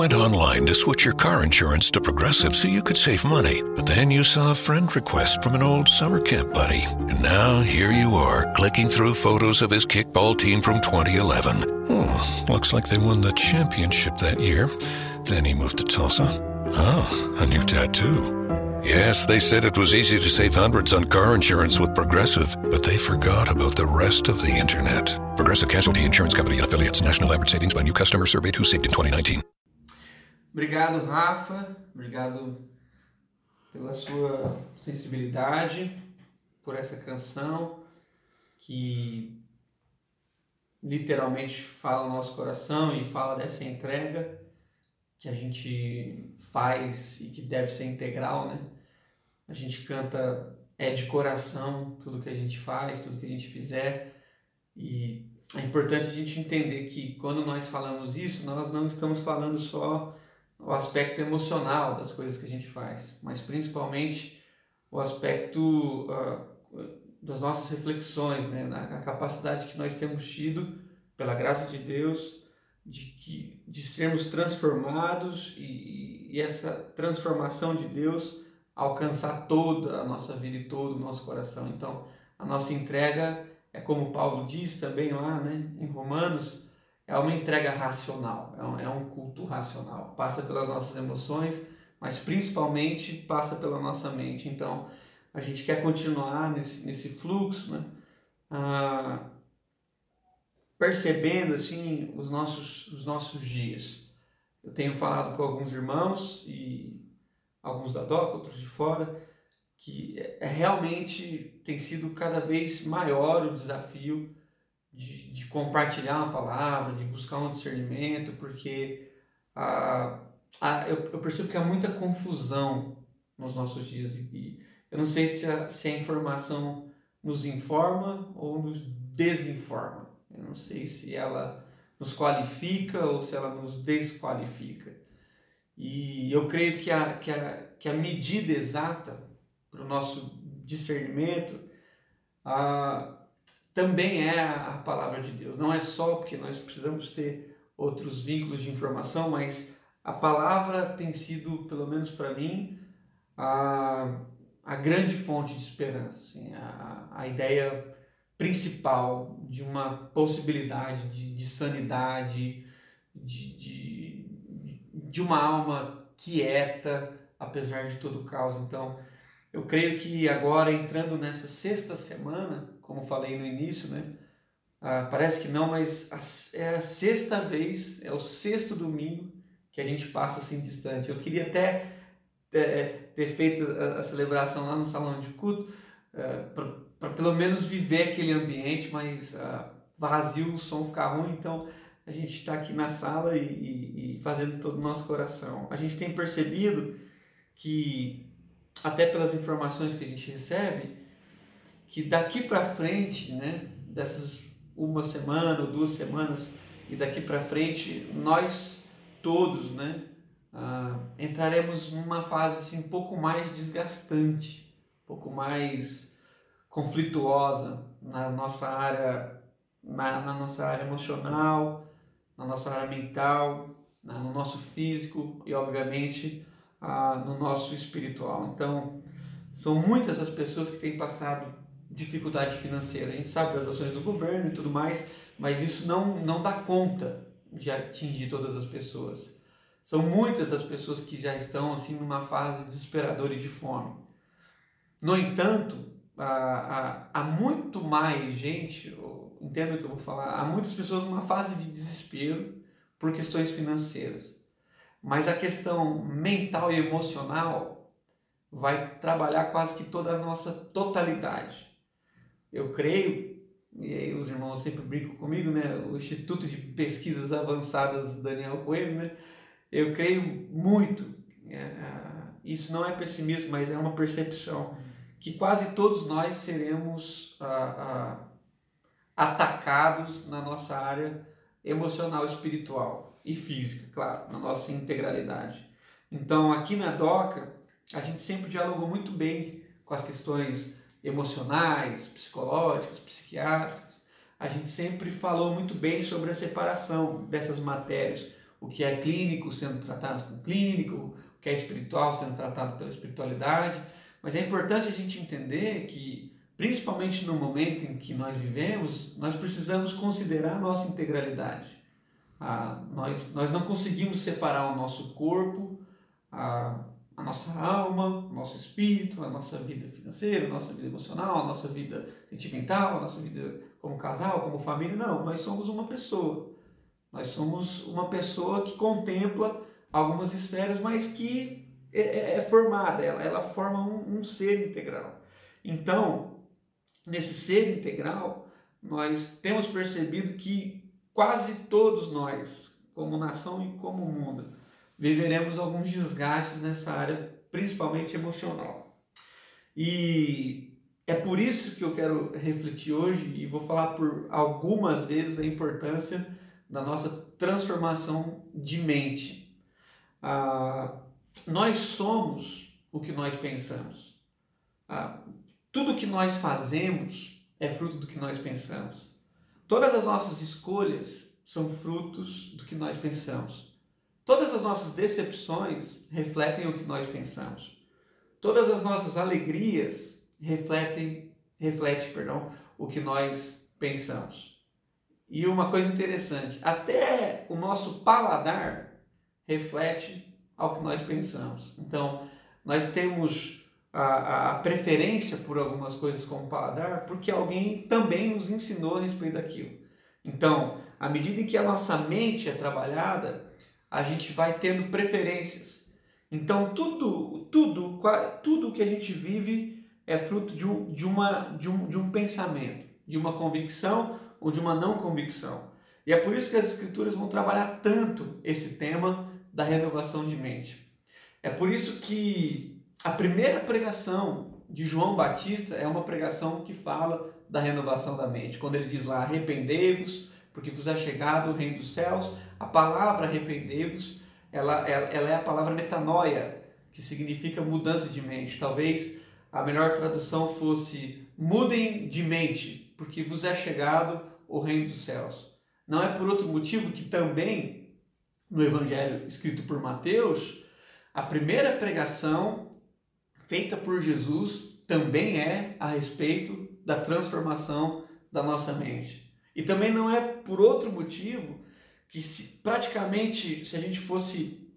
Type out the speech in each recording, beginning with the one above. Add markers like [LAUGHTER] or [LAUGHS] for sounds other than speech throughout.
went online to switch your car insurance to Progressive so you could save money, but then you saw a friend request from an old summer camp buddy. And now here you are, clicking through photos of his kickball team from 2011. Hmm, looks like they won the championship that year. Then he moved to Tulsa. Oh, a new tattoo. Yes, they said it was easy to save hundreds on car insurance with Progressive, but they forgot about the rest of the internet. Progressive Casualty Insurance Company and affiliates. National average savings by new customer surveyed who saved in 2019. Obrigado, Rafa. Obrigado pela sua sensibilidade, por essa canção que literalmente fala o nosso coração e fala dessa entrega que a gente faz e que deve ser integral, né? A gente canta é de coração tudo que a gente faz, tudo que a gente fizer e é importante a gente entender que quando nós falamos isso, nós não estamos falando só o aspecto emocional das coisas que a gente faz, mas principalmente o aspecto uh, das nossas reflexões, né? a capacidade que nós temos tido, pela graça de Deus, de, que, de sermos transformados e, e essa transformação de Deus alcançar toda a nossa vida e todo o nosso coração. Então, a nossa entrega é como Paulo diz também lá né, em Romanos, é uma entrega racional, é um, é um culto racional. Passa pelas nossas emoções, mas principalmente passa pela nossa mente. Então, a gente quer continuar nesse, nesse fluxo, né? Ah, percebendo assim os nossos, os nossos dias. Eu tenho falado com alguns irmãos e alguns da DOC, outros de fora, que é, é, realmente tem sido cada vez maior o desafio de, de compartilhar uma palavra, de buscar um discernimento, porque a, a, eu, eu, percebo que há muita confusão nos nossos dias e eu não sei se a, se a informação nos informa ou nos desinforma. Eu não sei se ela nos qualifica ou se ela nos desqualifica. E eu creio que a, que a, que a medida exata para o nosso discernimento a, também é a, palavra de Deus. Não é só porque nós precisamos ter outros vínculos de informação, mas a palavra tem sido, pelo menos para mim, a, a grande fonte de esperança. Assim, a, a ideia principal de uma possibilidade de, de sanidade, de, de, de uma alma quieta, apesar de todo o caos. Então, eu creio que agora, entrando nessa sexta semana, como falei no início, né? Ah, parece que não, mas a, é a sexta vez, é o sexto domingo que a gente passa assim distante. Eu queria até ter, ter feito a, a, celebração lá no salão de culto, uh, para pelo menos viver aquele ambiente, mas uh, vazio, o som ficar ruim, então a gente está aqui na sala e, e, e, fazendo todo o nosso coração. A gente tem percebido que, até pelas informações que a gente recebe, que daqui para frente, né, dessas uma semana ou duas semanas, e daqui para frente, nós todos, né, uh, entraremos numa fase assim, um pouco mais desgastante, um pouco mais conflituosa na nossa área, na, na nossa área emocional, na nossa área mental, na, no nosso físico e, obviamente, ah, no nosso espiritual. Então, são muitas as pessoas que têm passado dificuldade financeira. A gente sabe das ações do governo e tudo mais, mas isso não, não dá conta de atingir todas as pessoas. São muitas as pessoas que já estão assim numa fase desesperadora e de fome. No entanto, há, há, há muito mais gente, entendo o que eu vou falar, há muitas pessoas numa fase de desespero por questões financeiras. Mas a questão mental e emocional vai trabalhar quase que toda a nossa totalidade. Eu creio, e aí os irmãos sempre brincam comigo, né? O Instituto de Pesquisas Avançadas Daniel Coelho, né? Eu creio muito, é, é isso não é pessimismo, mas é uma percepção que quase todos nós seremos ah, ah, atacados na nossa área emocional, espiritual e física, claro, na nossa integralidade. Então, aqui na DOCA, a gente sempre dialogou muito bem com as questões emocionais, psicológicas, psiquiátricas. A gente sempre falou muito bem sobre a separação dessas matérias, o que é clínico sendo tratado com clínico, o que é espiritual sendo tratado pela espiritualidade. Mas é importante a gente entender que, principalmente no momento em que nós vivemos, nós precisamos considerar a nossa integralidade. Ah, nós, nós não conseguimos separar o nosso corpo, a, a nossa alma, o nosso espírito, a nossa vida financeira, a nossa vida emocional, a nossa vida sentimental, a nossa vida como casal, como família. Não, nós somos uma pessoa. Nós somos uma pessoa que contempla algumas esferas, mas que é, é, é formada, ela, ela forma um, um ser integral. Então, nesse ser integral, nós temos percebido que quase todos nós, como nação e como mundo, viveremos alguns desgastes nessa área, principalmente emocional. E é por isso que eu quero refletir hoje e vou falar por algumas vezes a importância da nossa transformação de mente. Ah, nós somos o que nós pensamos. Ah, tudo que nós fazemos é fruto do que nós pensamos. Todas as nossas escolhas são frutos do que nós pensamos. Todas as nossas decepções refletem o que nós pensamos. Todas as nossas alegrias refletem, reflete, perdão, o que nós pensamos. E uma coisa interessante, até o nosso paladar reflete ao que nós pensamos. Então, nós temos a, a, preferência por algumas coisas como paladar porque alguém também nos ensinou a respeito daquilo. Então, à medida em que a nossa mente é trabalhada, a gente vai tendo preferências. Então, tudo, tudo, tudo que a gente vive é fruto de um, de, uma, de, um, de um pensamento, de uma convicção ou de uma não convicção. E é por isso que as escrituras vão trabalhar tanto esse tema da renovação de mente. É por isso que a primeira pregação de João Batista é uma pregação que fala da renovação da mente. Quando ele diz lá, arrependei-vos, porque vos é chegado o reino dos céus, a palavra arrependei-vos, ela, ela, ela é a palavra metanoia, que significa mudança de mente. Talvez a melhor tradução fosse mudem de mente, porque vos é chegado o reino dos céus. Não é por outro motivo que também no Evangelho escrito por Mateus, a primeira pregação feita por Jesus também é a respeito da transformação da nossa mente. E também não é por outro motivo que se, praticamente se a gente fosse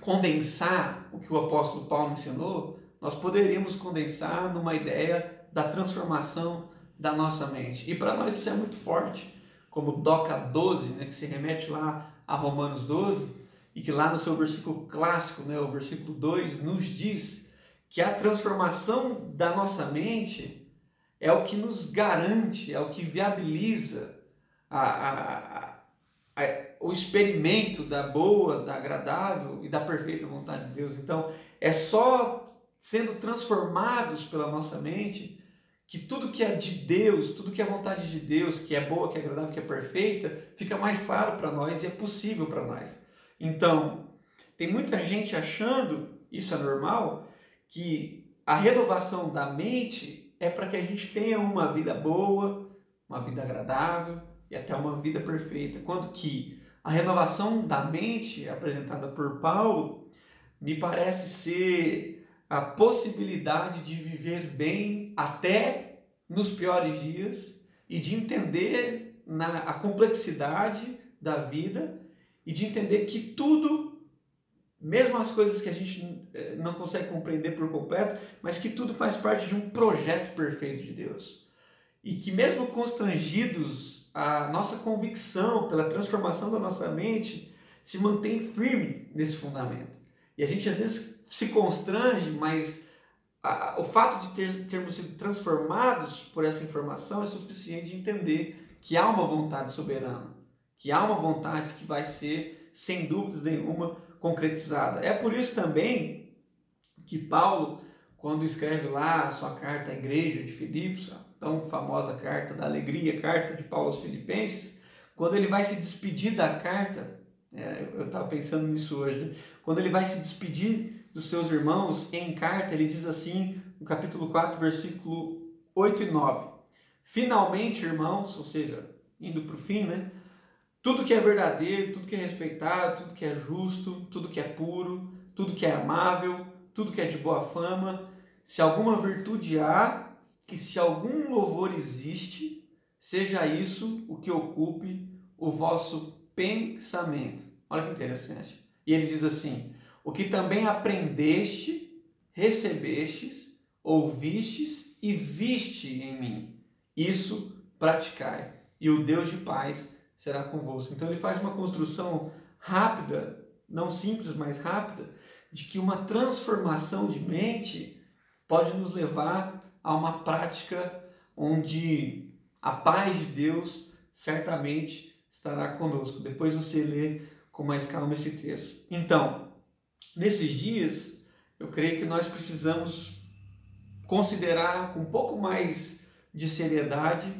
condensar o que o apóstolo Paulo ensinou, nós poderíamos condensar numa ideia da transformação da nossa mente. E para nós isso é muito forte, como Doca 12, né, que se remete lá a Romanos 12, e que lá no seu versículo clássico, né, o versículo 2, nos diz que a transformação da nossa mente é o que nos garante, é o que viabiliza a, a, a, o experimento da boa, da agradável e da perfeita vontade de Deus. Então, é só sendo transformados pela nossa mente que tudo que é de Deus, tudo que é vontade de Deus, que é boa, que é agradável, que é perfeita, fica mais claro para nós e é possível para nós. Então, tem muita gente achando, isso é normal, que a renovação da mente é para que a gente tenha uma vida boa, uma vida agradável e até uma vida perfeita. Quando que a renovação da mente apresentada por Paulo me parece ser a possibilidade de viver bem até nos piores dias e de entender na, a complexidade da vida e de entender que tudo, mesmo as coisas que a gente eh, não consegue compreender por completo, mas que tudo faz parte de um projeto perfeito de Deus. E que mesmo constrangidos, a nossa convicção pela transformação da nossa mente se mantém firme nesse fundamento. E a gente às vezes se constrange, mas a, o fato de ter, termos sido transformados por essa informação é suficiente de entender que há uma vontade soberana, que há uma vontade que vai ser, sem dúvidas nenhuma, concretizada. É por isso também que Paulo, quando escreve lá a sua carta à igreja de Filipos, tão famosa carta da alegria, carta de Paulo aos Filipenses, quando ele vai se despedir da carta, é, eu estava pensando nisso hoje, né? quando ele vai se despedir dos seus irmãos em carta, ele diz assim, no capítulo 4, versículo 8 e 9. Finalmente, irmãos, ou seja, indo para o fim, né? tudo que é verdadeiro, tudo que é respeitado, tudo que é justo, tudo que é puro, tudo que é amável, tudo que é de boa fama, se alguma virtude há, que se algum louvor existe, seja isso o que ocupe o vosso pensamento. Olha que interessante. E ele diz assim: o que também aprendeste, recebestes, ouvistes e viste em mim, isso praticai, e o Deus de paz será convosco. Então ele faz uma construção rápida, não simples, mas rápida, de que uma transformação de mente pode nos levar a uma prática onde a paz de Deus certamente estará conosco. Depois você lê com mais calma esse texto. Então, nesses dias, eu creio que nós precisamos considerar com um pouco mais de seriedade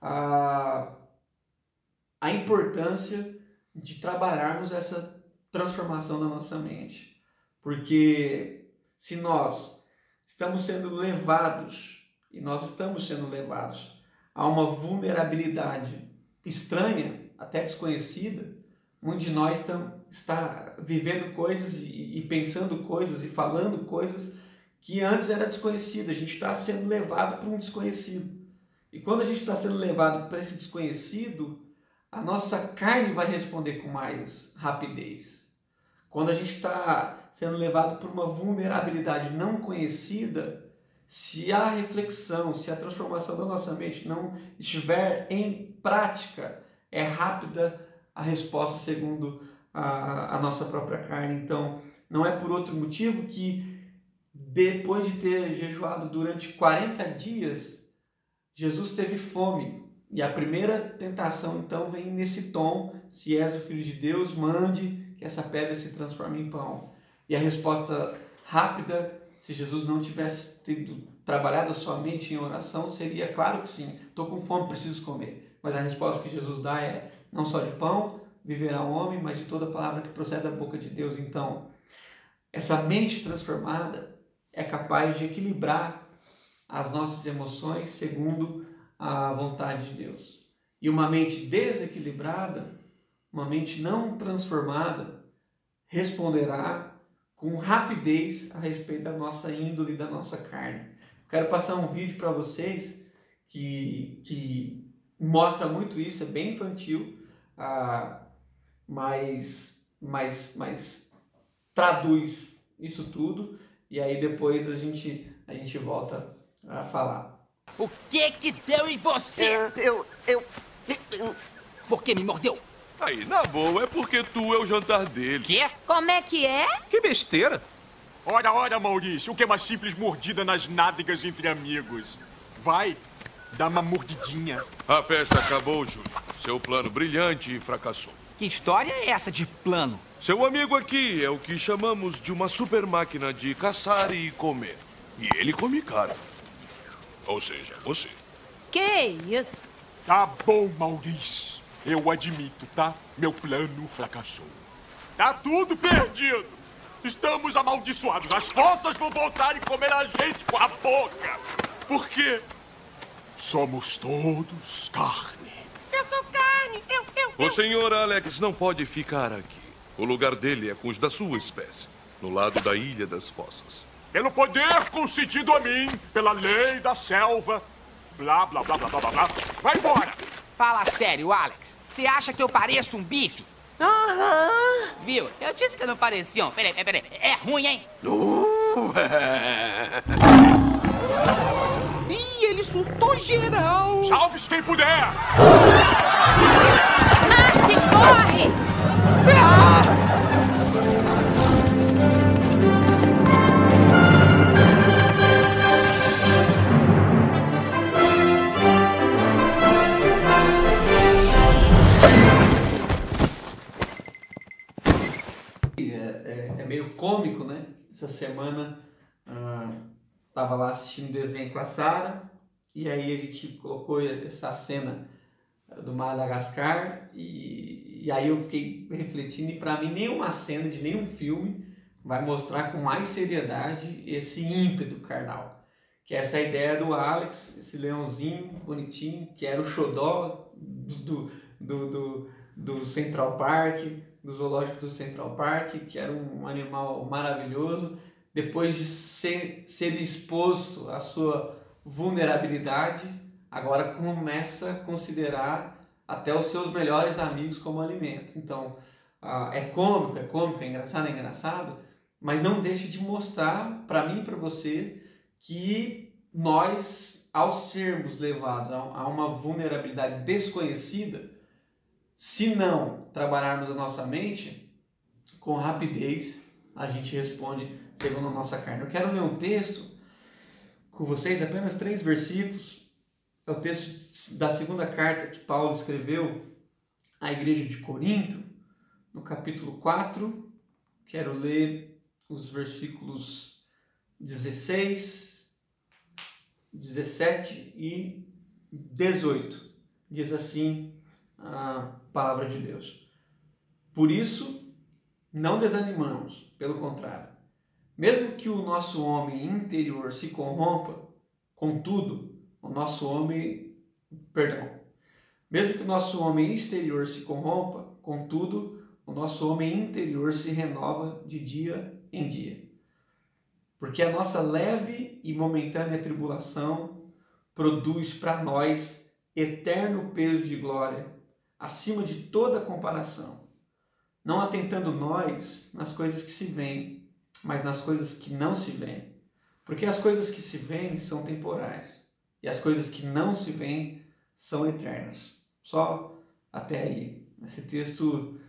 a, a importância de trabalharmos essa transformação da nossa mente. Porque se nós estamos sendo levados, e nós estamos sendo levados a uma vulnerabilidade estranha, até desconhecida, muitos de nós estão, está vivendo coisas e, e pensando coisas e falando coisas que antes era desconhecida. A gente está sendo levado para um desconhecido. E quando a gente está sendo levado para esse desconhecido, a nossa carne vai responder com mais rapidez. Quando a gente está sendo levado por uma vulnerabilidade não conhecida, se a reflexão, se a transformação da nossa mente não estiver em prática, é rápida a resposta segundo a, a nossa própria carne. Então, não é por outro motivo que depois de ter jejuado durante 40 dias, Jesus teve fome. E a primeira tentação então vem nesse tom: se és o filho de Deus, mande que essa pedra se transforme em pão. E a resposta rápida, se Jesus não tivesse tido trabalhado somente em oração, seria claro que sim, estou com fome, preciso comer. Mas a resposta que Jesus dá é: não só de pão viverá o homem, mas de toda palavra que procede da boca de Deus. Então, essa mente transformada é capaz de equilibrar as nossas emoções segundo a vontade de Deus. E uma mente desequilibrada, uma mente não transformada, responderá com rapidez a respeito da nossa índole, da nossa carne. Quero passar um vídeo para vocês que, que mostra muito isso, é bem infantil, ah, mas, mas, mas traduz isso tudo e aí depois a gente, a gente volta a falar. O que que deu em você? Eu, eu, eu, eu... Por que me mordeu? Aí, na boa, é porque tu é o jantar dele. Quê? Como é que é? Que besteira. Ora, ora, Maurício, o que é uma simples mordida nas nádegas entre amigos? Vai, dá uma mordidinha. A festa acabou, Júlio. Seu plano brilhante fracassou. Que história é essa de plano? Seu amigo aqui é o que chamamos de uma super máquina de caçar e comer. E ele come caro. Ou seja, você. Que isso? Tá bom, Maurício. Eu admito, tá? Meu plano fracassou. Tá tudo perdido. Estamos amaldiçoados. As forças vão voltar e comer a gente com a boca. Por quê? Somos todos carne. Eu sou carne. Eu, eu, O senhor Alex não pode ficar aqui. O lugar dele é com os da sua espécie, no lado da Ilha das Fossas. Pelo poder concedido a mim, pela lei da selva, blá, blá, blá, blá, blá, blá, blá. Vai embora! Fala sério, Alex. Você acha que eu pareço um bife? Aham. Viu? Eu disse que não pareciam. Peraí, peraí, peraí. É ruim, hein? Ih, ele surtou geral. Salve-se quem puder! Marte, corre! É, meio cômico, né? Essa semana ah, tava lá assistindo desenho com a Sara e aí a gente colocou essa cena do Madagascar e, e aí eu fiquei refletindo e para mim nenhuma cena de nenhum filme vai mostrar com mais seriedade esse ímpeto carnal. Que é essa ideia do Alex, esse leãozinho bonitinho, que era o xodó do, do, do, do Central Park, do zoológico do Central Park, que era um animal maravilhoso, depois de ser, ser exposto à sua vulnerabilidade, agora começa a considerar até os seus melhores amigos como alimento. Então, é cômico, é cômico, é engraçado, é engraçado, mas não deixe de mostrar para mim e para você que nós, ao sermos levados a uma vulnerabilidade desconhecida, se não trabalharmos a nossa mente, com rapidez a gente responde segundo a nossa carne. Eu quero ler um texto com vocês, apenas três versículos. É o texto da segunda carta que Paulo escreveu à igreja de Corinto, no capítulo 4. Quero ler os versículos 16, 17 e 18. Diz assim a palavra de Deus. Por isso, não desanimamos, pelo contrário. Mesmo que o nosso homem interior se corrompa, contudo, o nosso homem, perdão, mesmo que o nosso homem exterior se corrompa, contudo, o nosso homem interior se renova de dia em dia. Porque a nossa leve e momentânea tribulação produz para nós eterno peso de glória acima de toda comparação, não atentando nós nas coisas que se veem, mas nas coisas que não se veem. Porque as coisas que se veem são temporais e as coisas que não se veem são eternas. Só até aí. Esse texto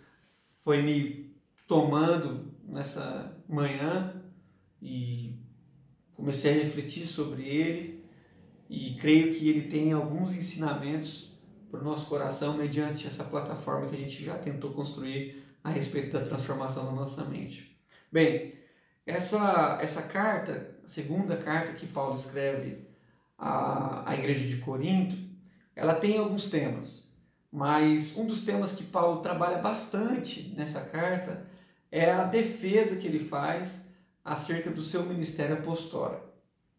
foi me tomando nessa manhã e comecei a refletir sobre ele e creio que ele tem alguns ensinamentos para o nosso coração mediante essa plataforma que a gente já tentou construir a respeito da transformação da nossa mente. Bem, essa, essa carta, a segunda carta que Paulo escreve à, à igreja de Corinto, ela tem alguns temas, mas um dos temas que Paulo trabalha bastante nessa carta é a defesa que ele faz acerca do seu ministério apostólico.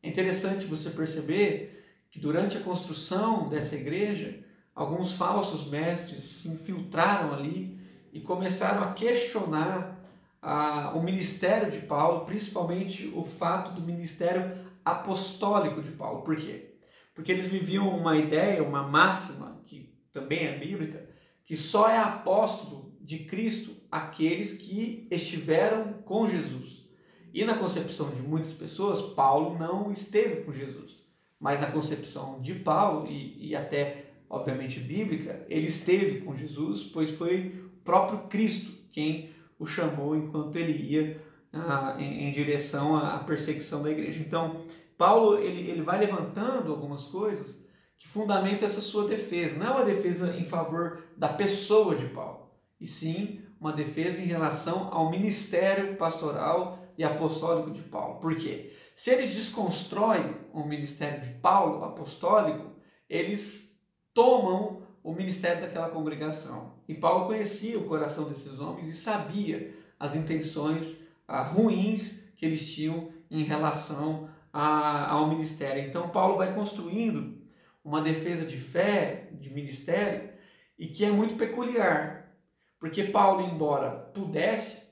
É interessante você perceber que durante a construção dessa igreja, alguns falsos mestres se infiltraram ali e começaram a questionar ah, o ministério de Paulo, principalmente o fato do ministério apostólico de Paulo. Por quê? Porque eles viviam uma ideia, uma máxima, que também é bíblica, que só é apóstolo de Cristo aqueles que estiveram com Jesus. E na concepção de muitas pessoas, Paulo não esteve com Jesus. Mas na concepção de Paulo, e, e até obviamente bíblica, ele esteve com Jesus, pois foi o próprio Cristo quem o chamou enquanto ele ia ah, em, em, direção à perseguição da igreja. Então, Paulo ele, ele vai levantando algumas coisas que fundamentam essa sua defesa. Não é uma defesa em favor da pessoa de Paulo, e sim uma defesa em relação ao ministério pastoral e apostólico de Paulo. Por quê? Se eles desconstroem o ministério de Paulo apostólico, eles tomam o ministério daquela congregação. E Paulo conhecia o coração desses homens e sabia as intenções ah, ruins que eles tinham em relação a, ao ministério. Então, Paulo vai construindo uma defesa de fé, de ministério, e que é muito peculiar, porque Paulo, embora pudesse,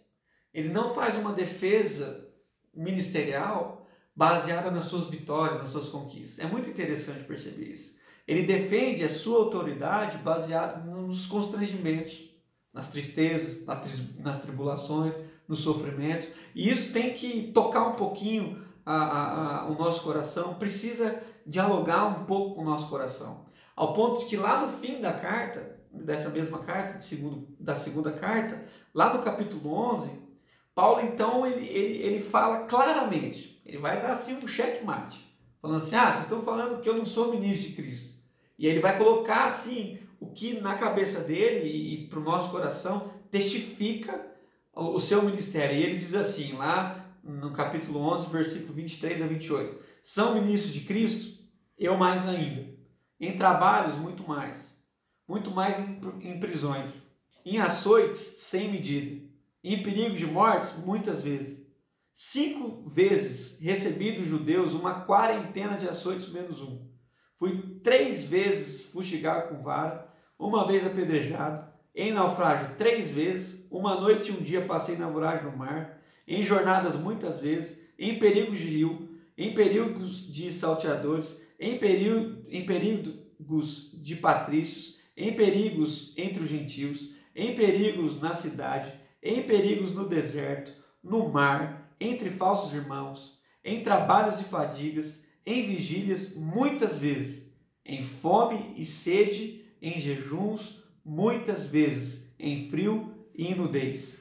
ele não faz uma defesa ministerial baseada nas suas vitórias, nas suas conquistas. É muito interessante perceber isso. Ele defende a sua autoridade baseado nos constrangimentos, nas tristezas, nas tribulações, nos sofrimentos. E isso tem que tocar um pouquinho a, a, a, o nosso coração, precisa dialogar um pouco com o nosso coração. Ao ponto de que lá no fim da carta, dessa mesma carta, segundo, da segunda carta, lá no capítulo 11, Paulo então ele, ele, ele fala claramente, ele vai dar assim um checkmate, falando assim, ah, vocês estão falando que eu não sou ministro de Cristo. E ele vai colocar assim o que na cabeça dele e, para o nosso coração testifica o, o seu ministério. E ele diz assim, lá no capítulo 11, versículo 23 a 28. São ministros de Cristo? Eu mais ainda. Em trabalhos, muito mais. Muito mais em, em prisões. Em açoites, sem medida. Em perigo de mortes, muitas vezes. Cinco vezes recebi dos judeus uma quarentena de açoites menos um. Fui três vezes fustigado com vara, uma vez apedrejado, em naufrágio três vezes, uma noite e um dia passei na voragem no mar, em jornadas muitas vezes, em perigos de rio, em perigos de salteadores, em, perigo, em perigos de patrícios, em perigos entre os gentios, em perigos na cidade, em perigos no deserto, no mar, entre falsos irmãos, em trabalhos e fadigas, em vigílias muitas vezes, em fome e sede, em jejuns muitas vezes, em frio e em nudez.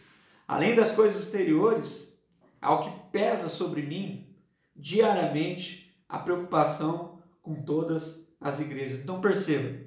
Além das coisas exteriores, ao que pesa sobre mim diariamente a preocupação com todas as igrejas. Então perceba,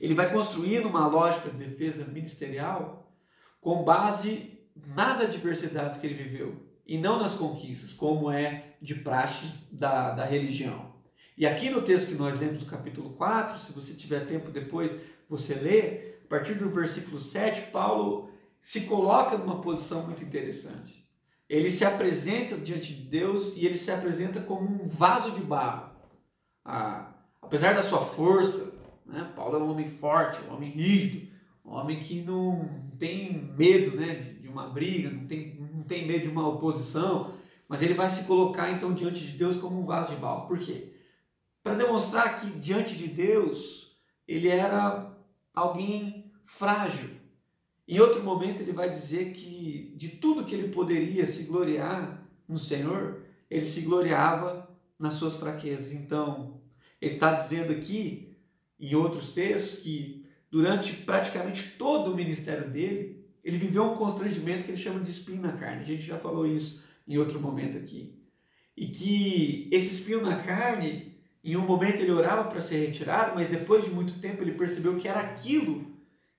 ele vai construindo uma lógica de defesa ministerial com base nas adversidades que ele viveu e não nas conquistas, como é de praxes da, da religião. E aqui no texto que nós lemos do capítulo 4, se você tiver tempo depois, você lê, a partir do versículo 7, Paulo se coloca numa posição muito interessante. Ele se apresenta diante de Deus e ele se apresenta como um vaso de barro. Ah, apesar da sua força, né, Paulo é um homem forte, um homem rígido, um homem que não tem medo né, de, de uma briga, não tem, não tem medo de uma oposição, mas ele vai se colocar então diante de Deus como um vaso de barro. Por quê? Para demonstrar que diante de Deus ele era alguém frágil. Em outro momento ele vai dizer que de tudo que ele poderia se gloriar no Senhor, ele se gloriava nas suas fraquezas. Então, ele está dizendo aqui, em outros textos, que durante praticamente todo o ministério dele, ele viveu um constrangimento que ele chama de espinho na carne. A gente já falou isso em outro momento aqui. E que esse espinho na carne, em um momento ele orava para ser retirado, mas depois de muito tempo ele percebeu que era aquilo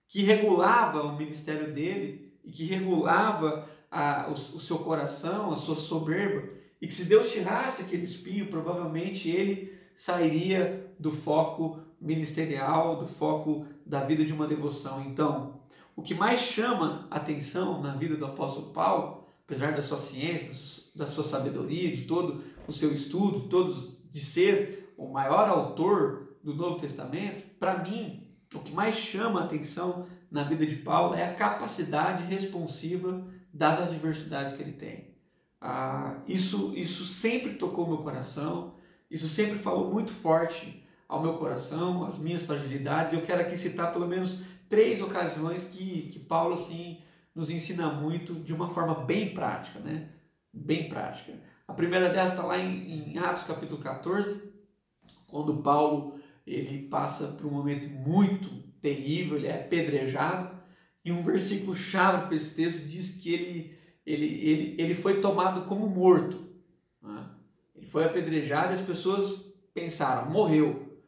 que regulava o ministério dele e que regulava a, o, o seu coração, a sua soberba, e que se Deus tirasse aquele espinho, provavelmente ele sairia do foco ministerial, do foco da vida de uma devoção. Então, o que mais chama atenção na vida do apóstolo Paulo, apesar da sua ciência, da sua sabedoria, de todo o seu estudo, todos de ser o maior autor do Novo Testamento, para mim, o que mais chama atenção na vida de Paulo é a capacidade responsiva das adversidades que ele tem. Ah, isso, isso sempre tocou meu coração, isso sempre falou muito forte ao meu coração, as minhas fragilidades. Eu quero aqui citar pelo menos três ocasiões que, que Paulo assim nos ensina muito de uma forma bem prática, né? Bem prática. A primeira delas está lá em, em Atos capítulo 14, quando Paulo ele passa por um momento muito terrível, ele é apedrejado, e um versículo chave para esse texto diz que ele, ele, ele, ele foi tomado como morto. Né? Ele foi apedrejado e as pessoas pensaram, morreu.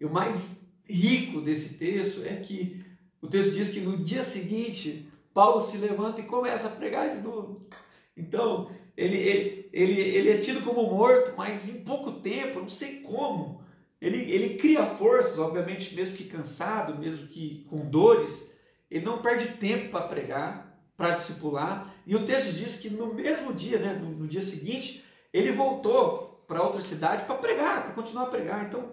E o mais rico desse texto é que o texto diz que no dia seguinte Paulo se levanta e começa a pregar de novo. Então, ele, ele, ele, ele é tido como morto, mas em pouco tempo, não sei como, ele, ele cria forças, obviamente, mesmo que cansado, mesmo que com dores, ele não perde tempo para pregar, para discipular. E o texto diz que no mesmo dia, né, no, no dia seguinte, ele voltou para outra cidade para pregar, para continuar a pregar. Então,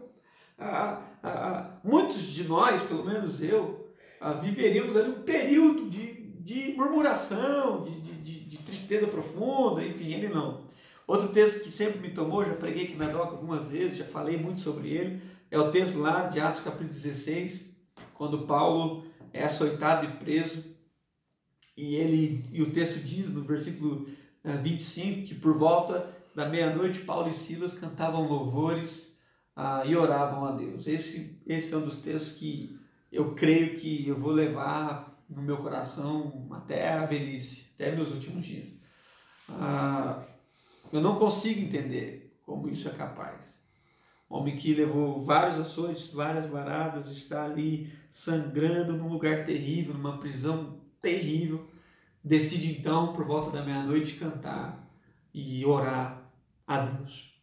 muitos de nós, pelo menos eu, ah, viveríamos ali um período de, de murmuração, de, de, de tristeza profunda, enfim, ele não. Outro texto que sempre me tomou, já preguei aqui na DOC algumas vezes, já falei muito sobre ele, é o texto lá de Atos capítulo 16, quando Paulo é açoitado e preso, e ele e o texto diz no versículo 25 eh, que por volta da meia-noite Paulo e Silas cantavam louvores ah, e oravam a Deus. Esse, esse é um dos textos que eu creio que eu vou levar no meu coração até a velhice, até meus últimos dias. Ah, eu não consigo entender como isso é capaz. Um homem que levou vários açoites, várias varadas, está ali sangrando num lugar terrível, numa prisão terrível, decide então, por volta da meia-noite, cantar e orar a Deus.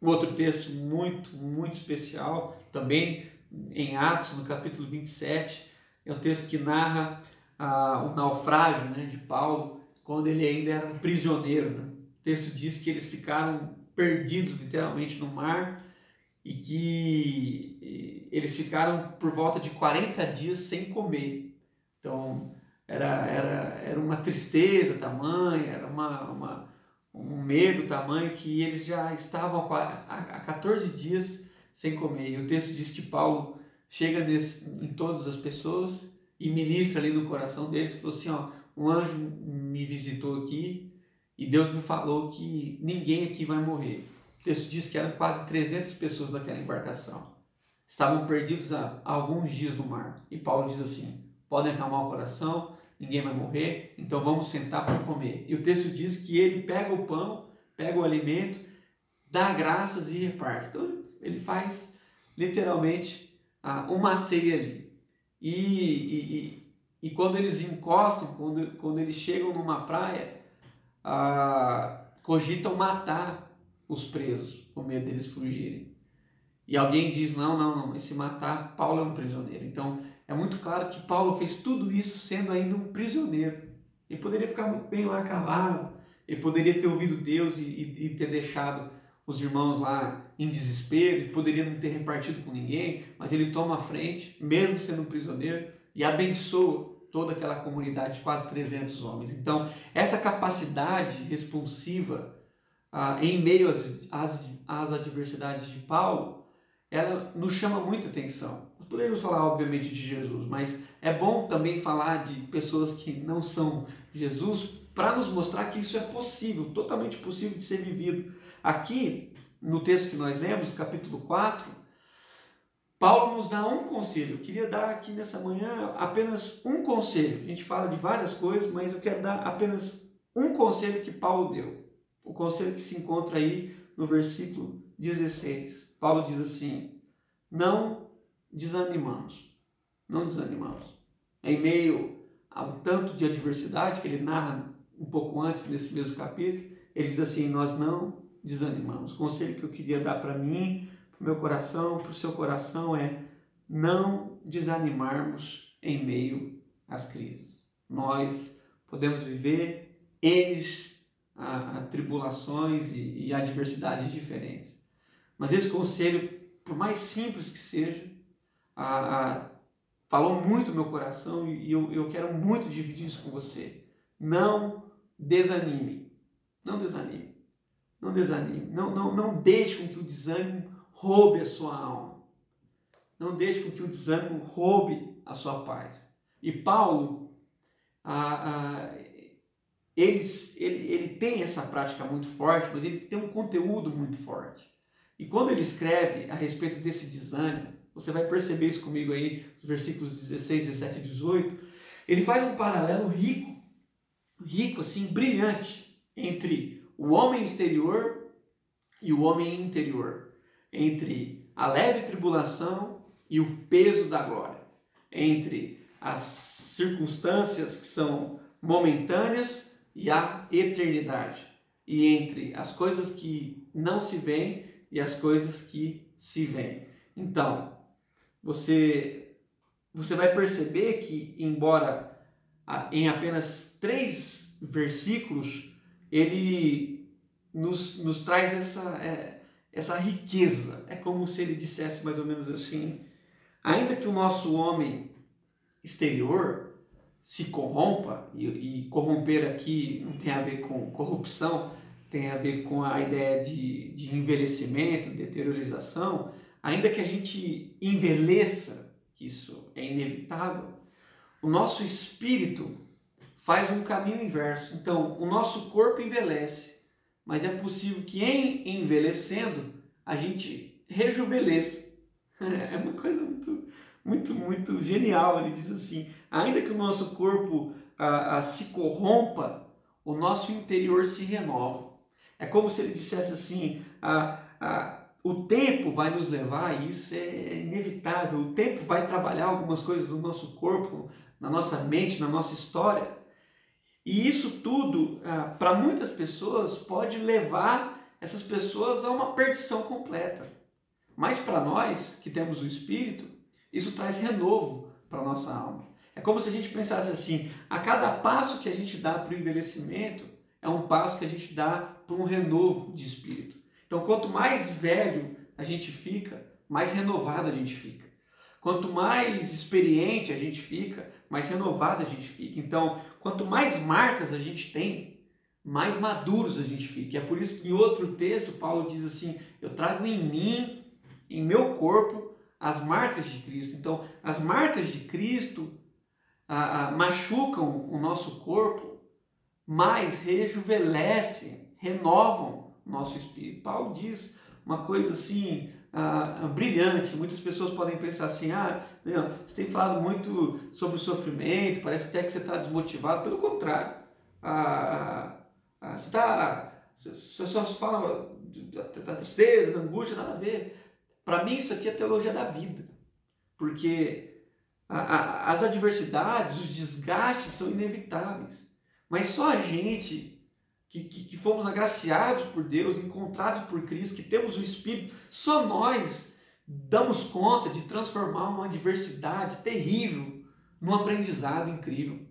Um outro texto muito, muito especial, também em Atos, no capítulo 27, é um texto que narra ah, o naufrágio né, de Paulo, quando ele ainda era um prisioneiro. Né? texto diz que eles ficaram perdidos literalmente no mar e que eles ficaram por volta de 40 dias sem comer. Então, era, era, era uma tristeza tamanha, era uma, uma, um medo tamanho que eles já estavam há 14 dias sem comer. E o texto diz que Paulo chega nesse, em todas as pessoas e ministra ali no coração deles, falou assim, ó, um anjo me visitou aqui e Deus me falou que ninguém aqui vai morrer. O texto diz que eram quase 300 pessoas naquela embarcação. Estavam perdidos há, alguns dias no mar. E Paulo diz assim, podem acalmar o coração, ninguém vai morrer, então vamos sentar para comer. E o texto diz que ele pega o pão, pega o alimento, dá graças e reparte. Então ele faz literalmente uma ceia ali. E, e, e, quando eles encostam, quando, quando eles chegam numa praia, ah, cogitam matar os presos, com medo deles fugirem. E alguém diz: não, não, não, esse matar, Paulo é um prisioneiro. Então é muito claro que Paulo fez tudo isso sendo ainda um prisioneiro. Ele poderia ficar bem lá calado, ele poderia ter ouvido Deus e, e, e ter deixado os irmãos lá em desespero, poderia não ter repartido com ninguém, mas ele toma a frente, mesmo sendo um prisioneiro, e abençoa toda aquela comunidade de quase 300 homens. Então, essa capacidade responsiva ah, em meio às, às, às adversidades de Paulo, ela nos chama muita atenção. Nós poderíamos falar, obviamente, de Jesus, mas é bom também falar de pessoas que não são Jesus para nos mostrar que isso é possível, totalmente possível de ser vivido. Aqui, no texto que nós lemos, capítulo 4, Paulo nos dá um conselho. Eu queria dar aqui nessa manhã apenas um conselho. A gente fala de várias coisas, mas eu quero dar apenas um conselho que Paulo deu. O conselho que se encontra aí no versículo 16. Paulo diz assim: Não desanimamos. Não desanimamos. Em meio ao tanto de adversidade que ele narra um pouco antes nesse mesmo capítulo, ele diz assim: Nós não desanimamos. O conselho que eu queria dar para mim, para o meu coração, para o seu coração é não desanimarmos em meio às crises. Nós podemos viver eles a, a tribulações e, e adversidades diferentes. Mas esse conselho, por mais simples que seja, a, a, falou muito no meu coração e eu, eu quero muito dividir isso com você. Não desanime. Não desanime. Não desanime. Não, não, não deixe com que o desânimo roube a sua alma. Não deixe com que o desânimo roube a sua paz. E Paulo, ele, ele, ele tem essa prática muito forte, mas ele tem um conteúdo muito forte. E quando ele escreve a respeito desse desânimo, você vai perceber isso comigo aí, versículos 16, 17 e 18, ele faz um paralelo rico, rico assim, brilhante, entre o homem exterior e o homem interior, entre a leve tribulação e o peso da glória, entre as circunstâncias que são momentâneas e a eternidade, e entre as coisas que não se veem e as coisas que se veem. Então, você você vai perceber que embora em apenas três versículos ele nos, nos traz essa, é, essa riqueza. É como se ele dissesse mais ou menos assim: ainda que o nosso homem exterior se corrompa, e, e corromper aqui não tem a ver com corrupção, tem a ver com a ideia de, de envelhecimento, deteriorização, ainda que a gente envelheça, isso é inevitável, o nosso espírito faz um caminho inverso. Então, o nosso corpo envelhece, mas é possível que em envelhecendo a gente rejuvenesça. [LAUGHS] É uma coisa muito, muito, muito genial. Ele diz assim: ainda que o nosso corpo se corrompa, o nosso interior se renova. É como se ele dissesse assim: o tempo vai nos levar, e isso é inevitável. O tempo vai trabalhar algumas coisas no nosso corpo, na nossa mente, na nossa história e isso tudo, ah, para muitas pessoas, pode levar essas pessoas a uma perdição completa. Mas para nós, que temos o Espírito, isso traz renovo para a nossa alma. É como se a gente pensasse assim: a cada passo que a gente dá para o envelhecimento, é um passo que a gente dá para um renovo de espírito. Então, quanto mais velho a gente fica, mais renovado a gente fica. Quanto mais experiente a gente fica, mais renovado a gente fica. Então, quanto mais marcas a gente tem, mais maduros a gente fica. E é por isso que em outro texto Paulo diz assim: Eu trago em mim, em meu corpo, as marcas de Cristo. Então, as marcas de Cristo machucam o nosso corpo, mas rejuvenescem, renovam o nosso espírito. Paulo diz uma coisa assim ah, brilhante. Muitas pessoas podem pensar assim: ah, você tem falado muito sobre o sofrimento, parece até que você está desmotivado. Pelo contrário, ah, ah, você, tá, você só fala da tristeza, da angústia, nada a ver. Para mim, isso aqui é teologia da vida, porque a, a, as adversidades, os desgastes são inevitáveis, mas só a gente que, que, que, fomos agraciados por Deus, encontrados por Cristo, que temos o Espírito, só nós damos conta de transformar uma adversidade terrível num aprendizado incrível.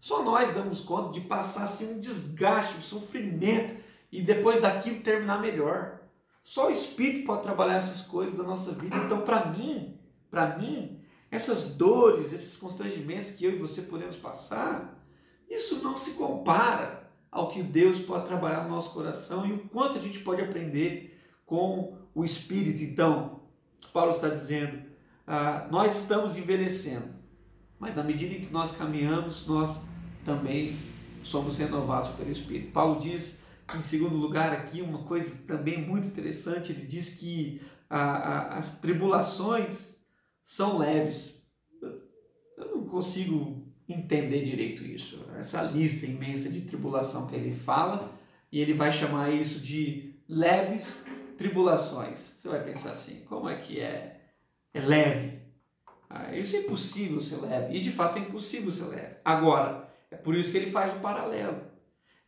Só nós damos conta de passar assim, um desgaste, um sofrimento e depois daquilo terminar melhor. Só o Espírito pode trabalhar essas coisas da nossa vida. Então, para mim, para mim, essas dores, esses constrangimentos que eu e você podemos passar, isso não se compara ao que Deus pode trabalhar no nosso coração e o quanto a gente pode aprender com o Espírito. Então, Paulo está dizendo, ah, nós estamos envelhecendo, mas na medida em que nós caminhamos, nós também somos renovados pelo Espírito. Paulo diz, em segundo lugar, aqui uma coisa também muito interessante: ele diz que ah, as tribulações são leves. Eu não consigo entender direito isso. Essa lista imensa de tribulação que ele fala, e ele vai chamar isso de leves tribulações. Você vai pensar assim, como é que é? É leve. Ah, isso é impossível ser leve. E de fato é impossível ser leve. Agora, é por isso que ele faz o paralelo.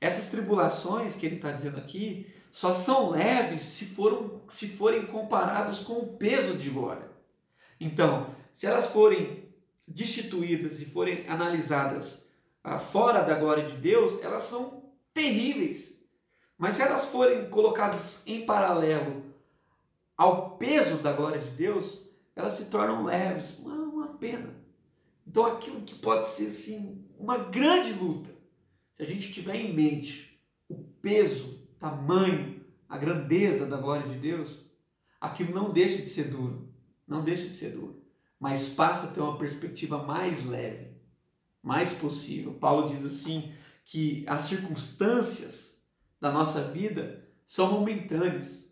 Essas tribulações que ele está dizendo aqui só são leves se, foram, se forem comparados com o peso de glória. Então, se elas forem destituídas e forem analisadas ah, fora da glória de Deus, elas são terríveis. Mas se elas forem colocadas em paralelo ao peso da glória de Deus, elas se tornam leves, uma, uma pena. Então aquilo que pode ser assim, uma grande luta, se a gente tiver em mente o peso, tamanho, a grandeza da glória de Deus, aquilo não deixa de ser duro, não deixa de ser duro mas passa a ter uma perspectiva mais leve, mais possível. Paulo diz assim que as circunstâncias da nossa vida são momentâneas.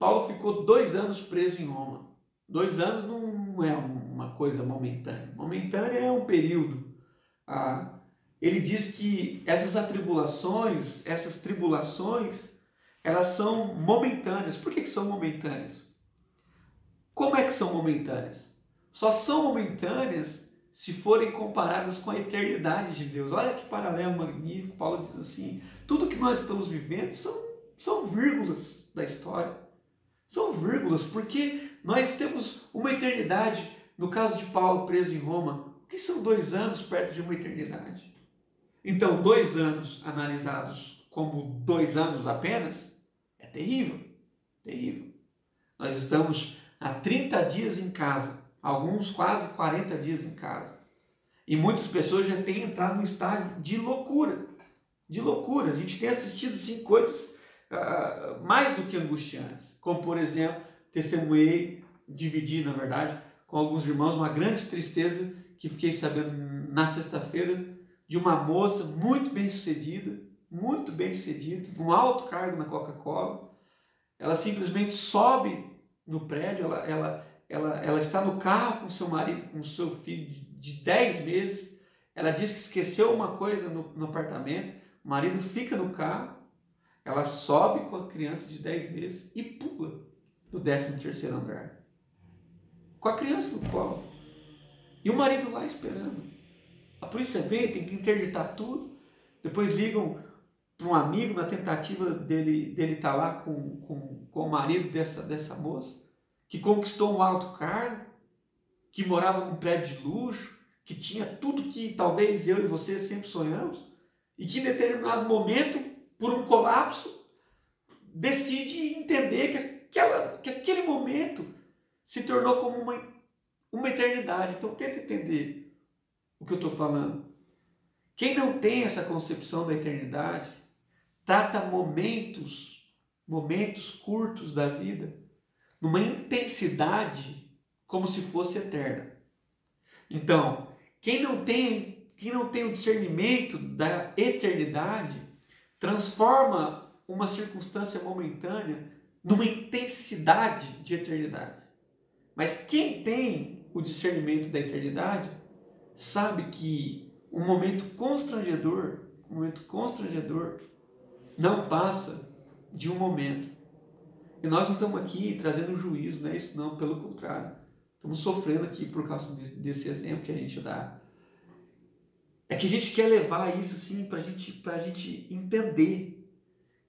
Paulo ficou dois anos preso em Roma. Dois anos não é uma coisa momentânea. Momentânea é um período. Ah, ele diz que essas atribulações, essas tribulações, elas são momentâneas. Por que, que são momentâneas? Como é que são momentâneas? Só são momentâneas se forem comparadas com a eternidade de Deus. Olha que paralelo magnífico. Paulo diz assim: tudo que nós estamos vivendo são, são vírgulas da história. São vírgulas, porque nós temos uma eternidade. No caso de Paulo preso em Roma, o que são dois anos perto de uma eternidade? Então, dois anos analisados como dois anos apenas é terrível. Terrível. Nós estamos há 30 dias em casa alguns quase 40 dias em casa. E muitas pessoas já têm entrado no estágio de loucura. De loucura. A gente tem assistido assim, coisas uh, mais do que angustiantes. Como, por exemplo, testemunhei, dividi, na verdade, com alguns irmãos uma grande tristeza que fiquei sabendo na sexta-feira de uma moça muito bem sucedida, muito bem sucedida, um alto cargo na Coca-Cola. Ela simplesmente sobe no prédio, ela, ela, ela, ela está no carro com seu marido, com seu filho de, de 10 meses. Ela diz que esqueceu uma coisa no, no apartamento. O marido fica no carro. Ela sobe com a criança de 10 meses e pula do 13 terceiro andar. Com a criança no colo. E o marido lá esperando. A polícia vem, tem que interditar tudo. Depois ligam para um amigo na tentativa dele dele estar tá lá com, com, com o marido dessa, dessa moça que conquistou um alto cargo, que morava num prédio de luxo, que tinha tudo que talvez eu e você sempre sonhamos, e que em determinado momento, por um colapso, decide entender que, aquela, que aquele momento se tornou como uma, uma eternidade. Então tenta entender o que eu estou falando. Quem não tem essa concepção da eternidade trata momentos, momentos curtos da vida, numa intensidade como se fosse eterna. Então, quem não tem, quem não tem o discernimento da eternidade transforma uma circunstância momentânea numa intensidade de eternidade. Mas quem tem o discernimento da eternidade sabe que um momento constrangedor, um momento constrangedor não passa de um momento. E nós não estamos aqui trazendo juízo, não é isso não, pelo contrário. Estamos sofrendo aqui por causa desse exemplo que a gente dá. É que a gente quer levar isso assim para gente, a gente entender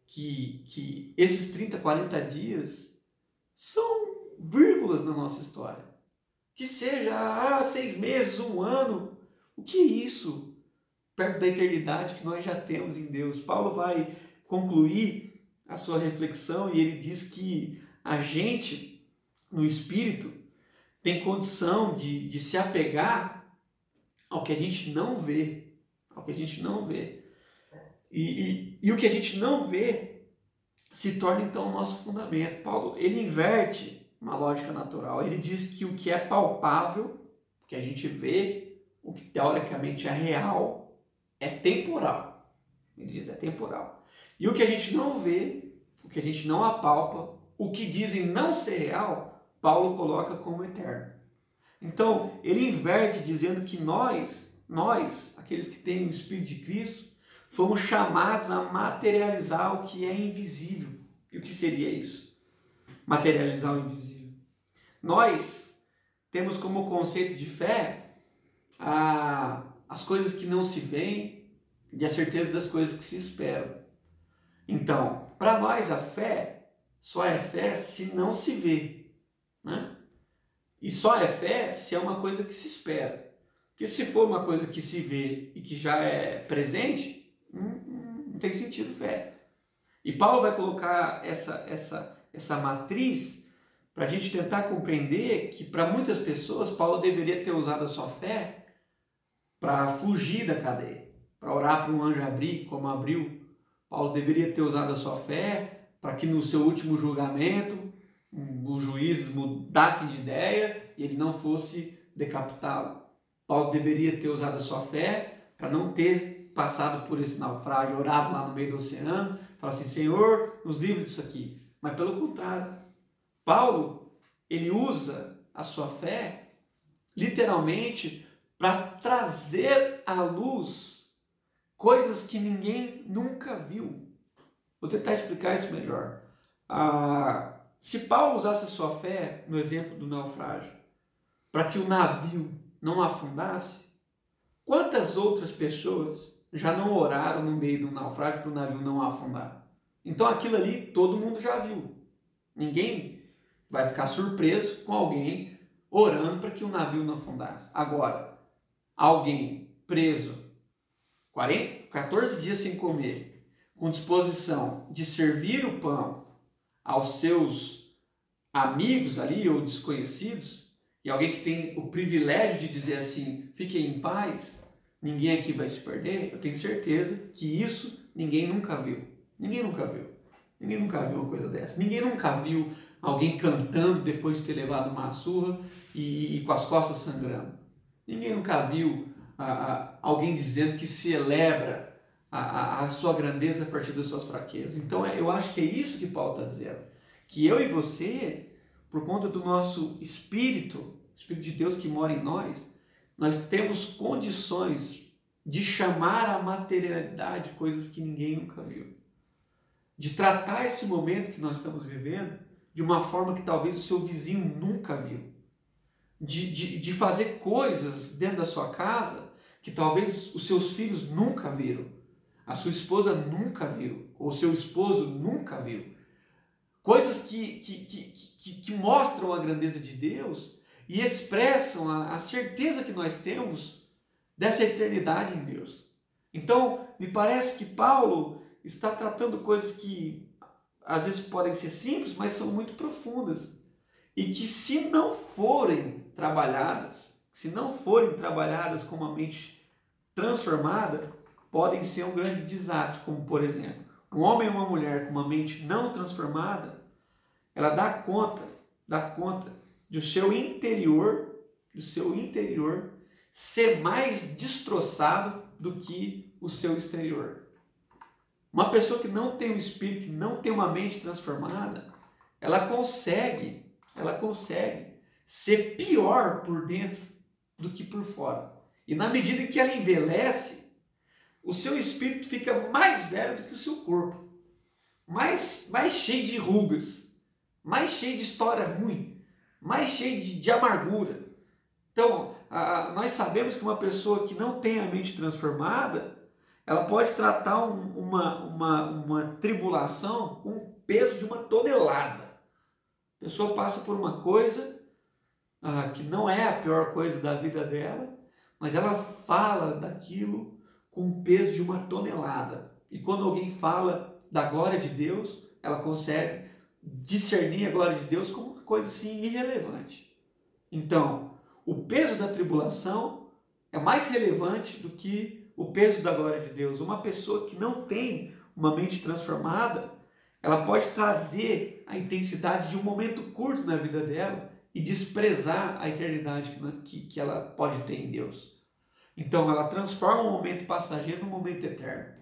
que, que esses 30, 40 dias são vírgulas na nossa história. Que seja ah, seis meses, um ano, o que é isso? Perto da eternidade que nós já temos em Deus. Paulo vai concluir a sua reflexão e ele diz que a gente, no espírito, tem condição de, de se apegar ao que a gente não vê. Ao que a gente não vê. E, e, e o que a gente não vê se torna então o nosso fundamento. Paulo, ele inverte uma lógica natural. Ele diz que o que é palpável, o que a gente vê, o que teoricamente é real, é temporal. Ele diz é temporal. E o que a gente não vê, o que a gente não apalpa, o que dizem não ser real, Paulo coloca como eterno. Então, ele inverte dizendo que nós, nós, aqueles que têm o Espírito de Cristo, fomos chamados a materializar o que é invisível. E o que seria isso? Materializar o invisível. Nós temos como conceito de fé a, as coisas que não se veem e a certeza das coisas que se esperam. Então, para nós a fé só é fé se não se vê. Né? E só é fé se é uma coisa que se espera. Porque se for uma coisa que se vê e que já é presente, não, não tem sentido fé. E Paulo vai colocar essa, essa, essa matriz para a gente tentar compreender que para muitas pessoas Paulo deveria ter usado a sua fé para fugir da cadeia, para orar para um anjo abrir, como abriu. Paulo deveria ter usado a sua fé para que no seu último julgamento os juízes mudassem de ideia e ele não fosse decapitá-lo. Paulo deveria ter usado a sua fé para não ter passado por esse naufrágio, orado lá no meio do oceano, falar assim, Senhor, nos livre disso aqui. Mas pelo contrário, Paulo, ele usa a sua fé literalmente para trazer à luz coisas que ninguém nunca viu. Vou tentar explicar isso melhor. Ah, se Paulo usasse a sua fé, no exemplo do naufrágio, para que o navio não afundasse, quantas outras pessoas já não oraram no meio do naufrágio para o navio não afundar? Então aquilo ali todo mundo já viu. Ninguém vai ficar surpreso com alguém orando para que o navio não afundasse. Agora, alguém preso 40, 14 dias sem comer, com disposição de servir o pão aos seus amigos ali ou desconhecidos, e alguém que tem o privilégio de dizer assim: fiquem em paz, ninguém aqui vai se perder, eu tenho certeza que isso ninguém nunca viu. Ninguém nunca viu. Ninguém nunca viu uma coisa dessa. Ninguém nunca viu alguém cantando depois de ter levado uma surra e, e com as costas sangrando. Ninguém nunca viu alguém dizendo que celebra a, a, a, sua grandeza a partir das suas fraquezas. Então é, eu acho que é isso que Paulo está dizendo. Que eu e você, por conta do nosso espírito, Espírito de Deus que mora em nós, nós temos condições de chamar a materialidade coisas que ninguém nunca viu. De tratar esse momento que nós estamos vivendo de uma forma que talvez o seu vizinho nunca viu. De, de, de fazer coisas dentro da sua casa que talvez os seus filhos nunca viram a sua esposa nunca viu, ou seu esposo nunca viu. Coisas que, que, que, que, mostram a grandeza de Deus e expressam a, a certeza que nós temos dessa eternidade em Deus. Então, me parece que Paulo está tratando coisas que às vezes podem ser simples, mas são muito profundas. E que se não forem trabalhadas, se não forem trabalhadas com uma mente transformada, podem ser um grande desastre, como por exemplo, um homem ou uma mulher com uma mente não transformada, ela dá conta, dá conta do seu interior, do seu interior ser mais destroçado do que o seu exterior. Uma pessoa que não tem um espírito, não tem uma mente transformada, ela consegue, ela consegue ser pior por dentro do que por fora. E na medida que ela envelhece, o seu espírito fica mais velho do que o seu corpo. Mais, mais cheio de rugas, mais cheio de história ruim, mais cheio de, de amargura. Então, a, nós sabemos que uma pessoa que não tem a mente transformada, ela pode tratar um, uma, uma, uma tribulação com o peso de uma tonelada. A pessoa passa por uma coisa ah, que não é a pior coisa da vida dela, mas ela fala daquilo com o peso de uma tonelada. E quando alguém fala da glória de Deus, ela consegue discernir a glória de Deus como uma coisa assim irrelevante. Então, o peso da tribulação é mais relevante do que o peso da glória de Deus. Uma pessoa que não tem uma mente transformada, ela pode trazer a intensidade de um momento curto na vida dela e desprezar a eternidade que, que ela pode ter em Deus. Então ela transforma um momento passageiro num momento eterno.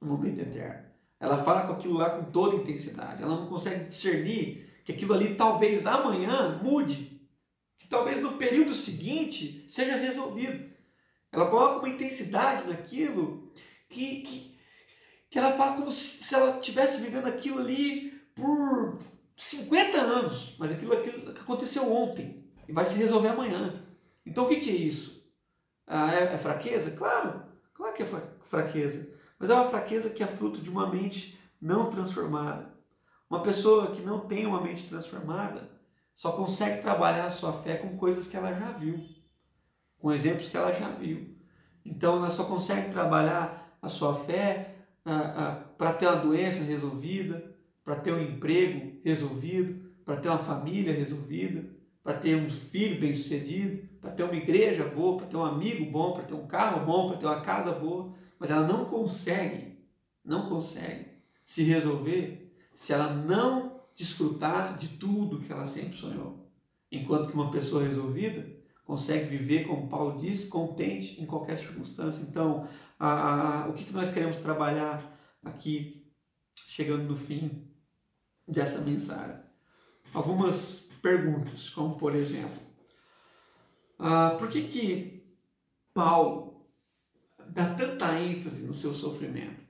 Um momento eterno. Ela fala com aquilo lá com toda intensidade. Ela não consegue discernir que aquilo ali talvez amanhã mude. Que talvez no período seguinte seja resolvido. Ela coloca uma intensidade naquilo que, que, que ela fala como se ela estivesse vivendo aquilo ali por 50 anos, mas aquilo, aquilo aconteceu ontem e vai se resolver amanhã. Então o que, que é isso? Ah, é, é, fraqueza? Claro, claro que é fraqueza. Mas é uma fraqueza que é fruto de uma mente não transformada. Uma pessoa que não tem uma mente transformada só consegue trabalhar a sua fé com coisas que ela já viu, com exemplos que ela já viu. Então ela só consegue trabalhar a sua fé ah, ah, para ter uma doença resolvida, para ter um emprego resolvido, para ter uma família resolvida, para ter um filho bem sucedido, para ter uma igreja boa, para ter um amigo bom, para ter um carro bom, para ter uma casa boa, mas ela não consegue, não consegue se resolver se ela não desfrutar de tudo que ela sempre sonhou. Enquanto que uma pessoa resolvida consegue viver, como Paulo diz, contente em qualquer circunstância. Então, a, a, o que, que nós queremos trabalhar aqui, chegando no fim dessa mensagem. Algumas perguntas, como por exemplo, uh, por que que Paulo dá tanta ênfase no seu sofrimento?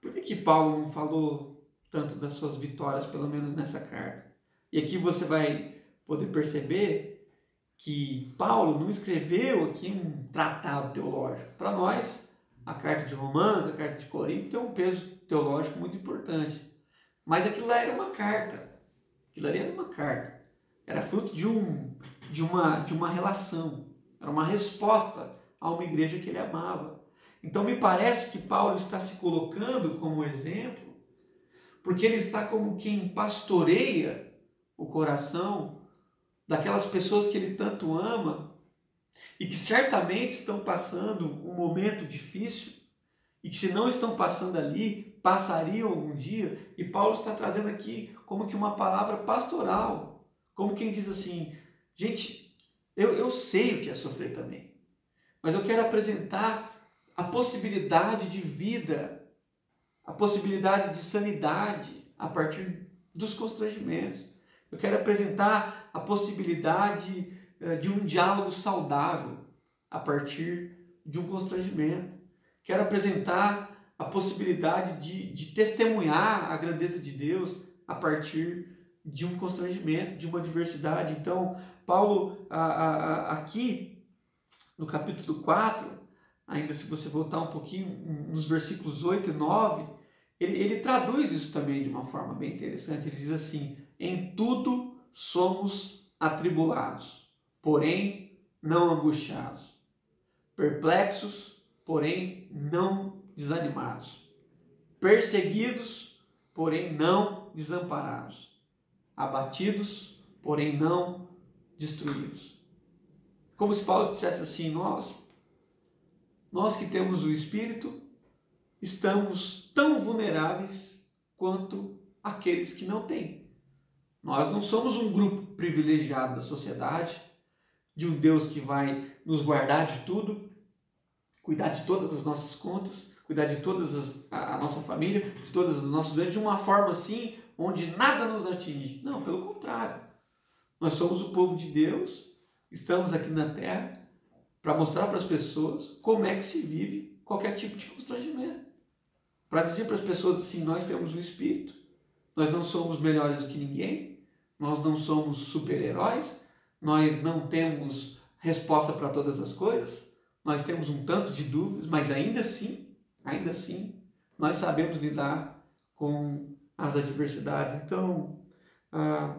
Por que que Paulo não falou tanto das suas vitórias, pelo menos nessa carta? E aqui você vai poder perceber que Paulo não escreveu aqui um tratado teológico. Para nós, a carta de Romanos, a carta de Corinto tem um peso teológico muito importante. Mas aquilo lá era uma carta. Aquilo ali era uma carta. Era fruto de, um, de, uma, de uma relação. Era uma resposta a uma igreja que ele amava. Então me parece que Paulo está se colocando como exemplo, porque ele está como quem pastoreia o coração daquelas pessoas que ele tanto ama e que certamente estão passando um momento difícil e que se não estão passando ali, passariam algum dia, e Paulo está trazendo aqui como que uma palavra pastoral, como quem diz assim, gente, eu, eu sei o que é sofrer também, mas eu quero apresentar a possibilidade de vida, a possibilidade de sanidade a partir dos constrangimentos. Eu quero apresentar a possibilidade eh, de um diálogo saudável a partir de um constrangimento. Quero apresentar a possibilidade de, de testemunhar a grandeza de Deus a partir de um constrangimento, de uma diversidade. Então, Paulo, a, a, aqui no capítulo 4, ainda se você voltar um pouquinho, nos versículos 8 e 9, ele, ele traduz isso também de uma forma bem interessante. Ele diz assim: Em tudo somos atribulados, porém não angustiados, perplexos, porém não desanimados, perseguidos, porém não desamparados, abatidos, porém não destruídos. como se Paulo dissesse assim: nós, nós que temos o Espírito, estamos tão vulneráveis quanto aqueles que não têm. Nós não somos um grupo privilegiado da sociedade, de um Deus que vai nos guardar de tudo, cuidar de todas as nossas contas, cuidar de todas as, a, nossa família, de todas as nossas doenças, de uma forma assim, onde nada nos atinge. Não, pelo contrário. Nós somos o povo de Deus, estamos aqui na terra para mostrar para as pessoas como é que se vive qualquer tipo de constrangimento. Para dizer para as pessoas assim: nós temos um espírito, nós não somos melhores do que ninguém, nós não somos super-heróis, nós não temos resposta para todas as coisas, nós temos um tanto de dúvidas, mas ainda assim, ainda assim, nós sabemos lidar com as adversidades. Então, ah,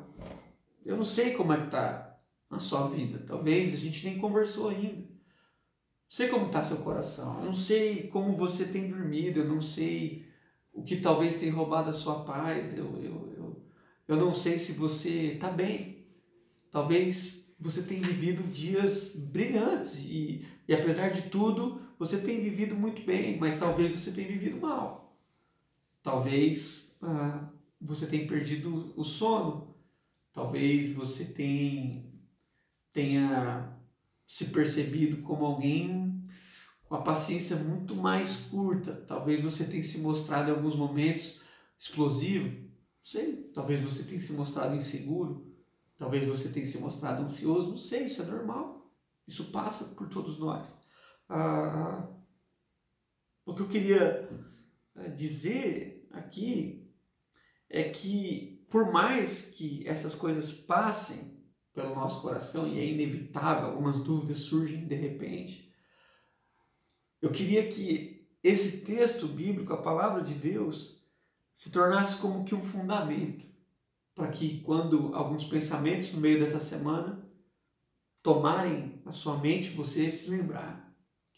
eu não sei como é que está na sua vida. Talvez a gente nem conversou ainda. Não sei como está seu coração. Eu não sei como você tem dormido. Eu não sei o que talvez tenha roubado a sua paz. Eu, eu, eu, eu não sei se você está bem. Talvez você tenha vivido dias brilhantes e, e apesar de tudo, você tem vivido muito bem, mas talvez você tenha vivido mal. Talvez ah, você tenha perdido o sono. Talvez você tenha, tenha se percebido como alguém com a paciência muito mais curta. Talvez você tenha se mostrado em alguns momentos explosivo. Não sei. Talvez você tenha se mostrado inseguro. Talvez você tenha se mostrado ansioso. Não sei. Isso é normal. Isso passa por todos nós. O que eu queria eh, dizer aqui é que por mais que essas coisas passem pelo nosso coração e é inevitável, algumas dúvidas surgem de repente, eu queria que esse texto bíblico, a palavra de Deus, se tornasse como que um fundamento para que quando alguns pensamentos no meio dessa semana tomarem a sua mente, você se lembrar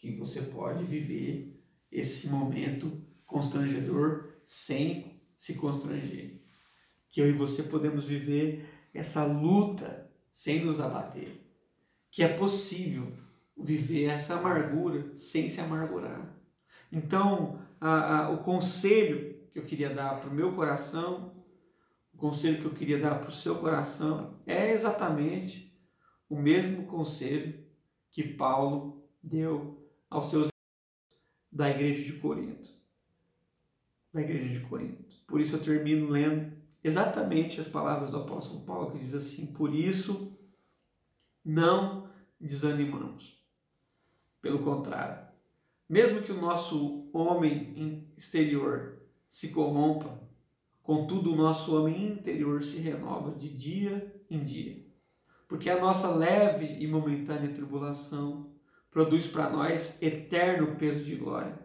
que você pode viver esse momento constrangedor sem se constranger que eu e você podemos viver essa luta sem nos abater, que é possível viver essa amargura sem se amargurar. Então, a, a, o conselho que eu queria dar para o meu coração, o conselho que eu queria dar para o seu coração é exatamente o mesmo conselho que Paulo deu aos seus da igreja de Corinto. Da igreja de Corinto. Por isso eu termino lendo exatamente as palavras do apóstolo Paulo, que diz assim: Por isso não desanimamos. Pelo contrário, mesmo que o nosso homem exterior se corrompa, contudo o nosso homem interior se renova de dia em dia. Porque a nossa leve e momentânea tribulação produz para nós eterno peso de glória,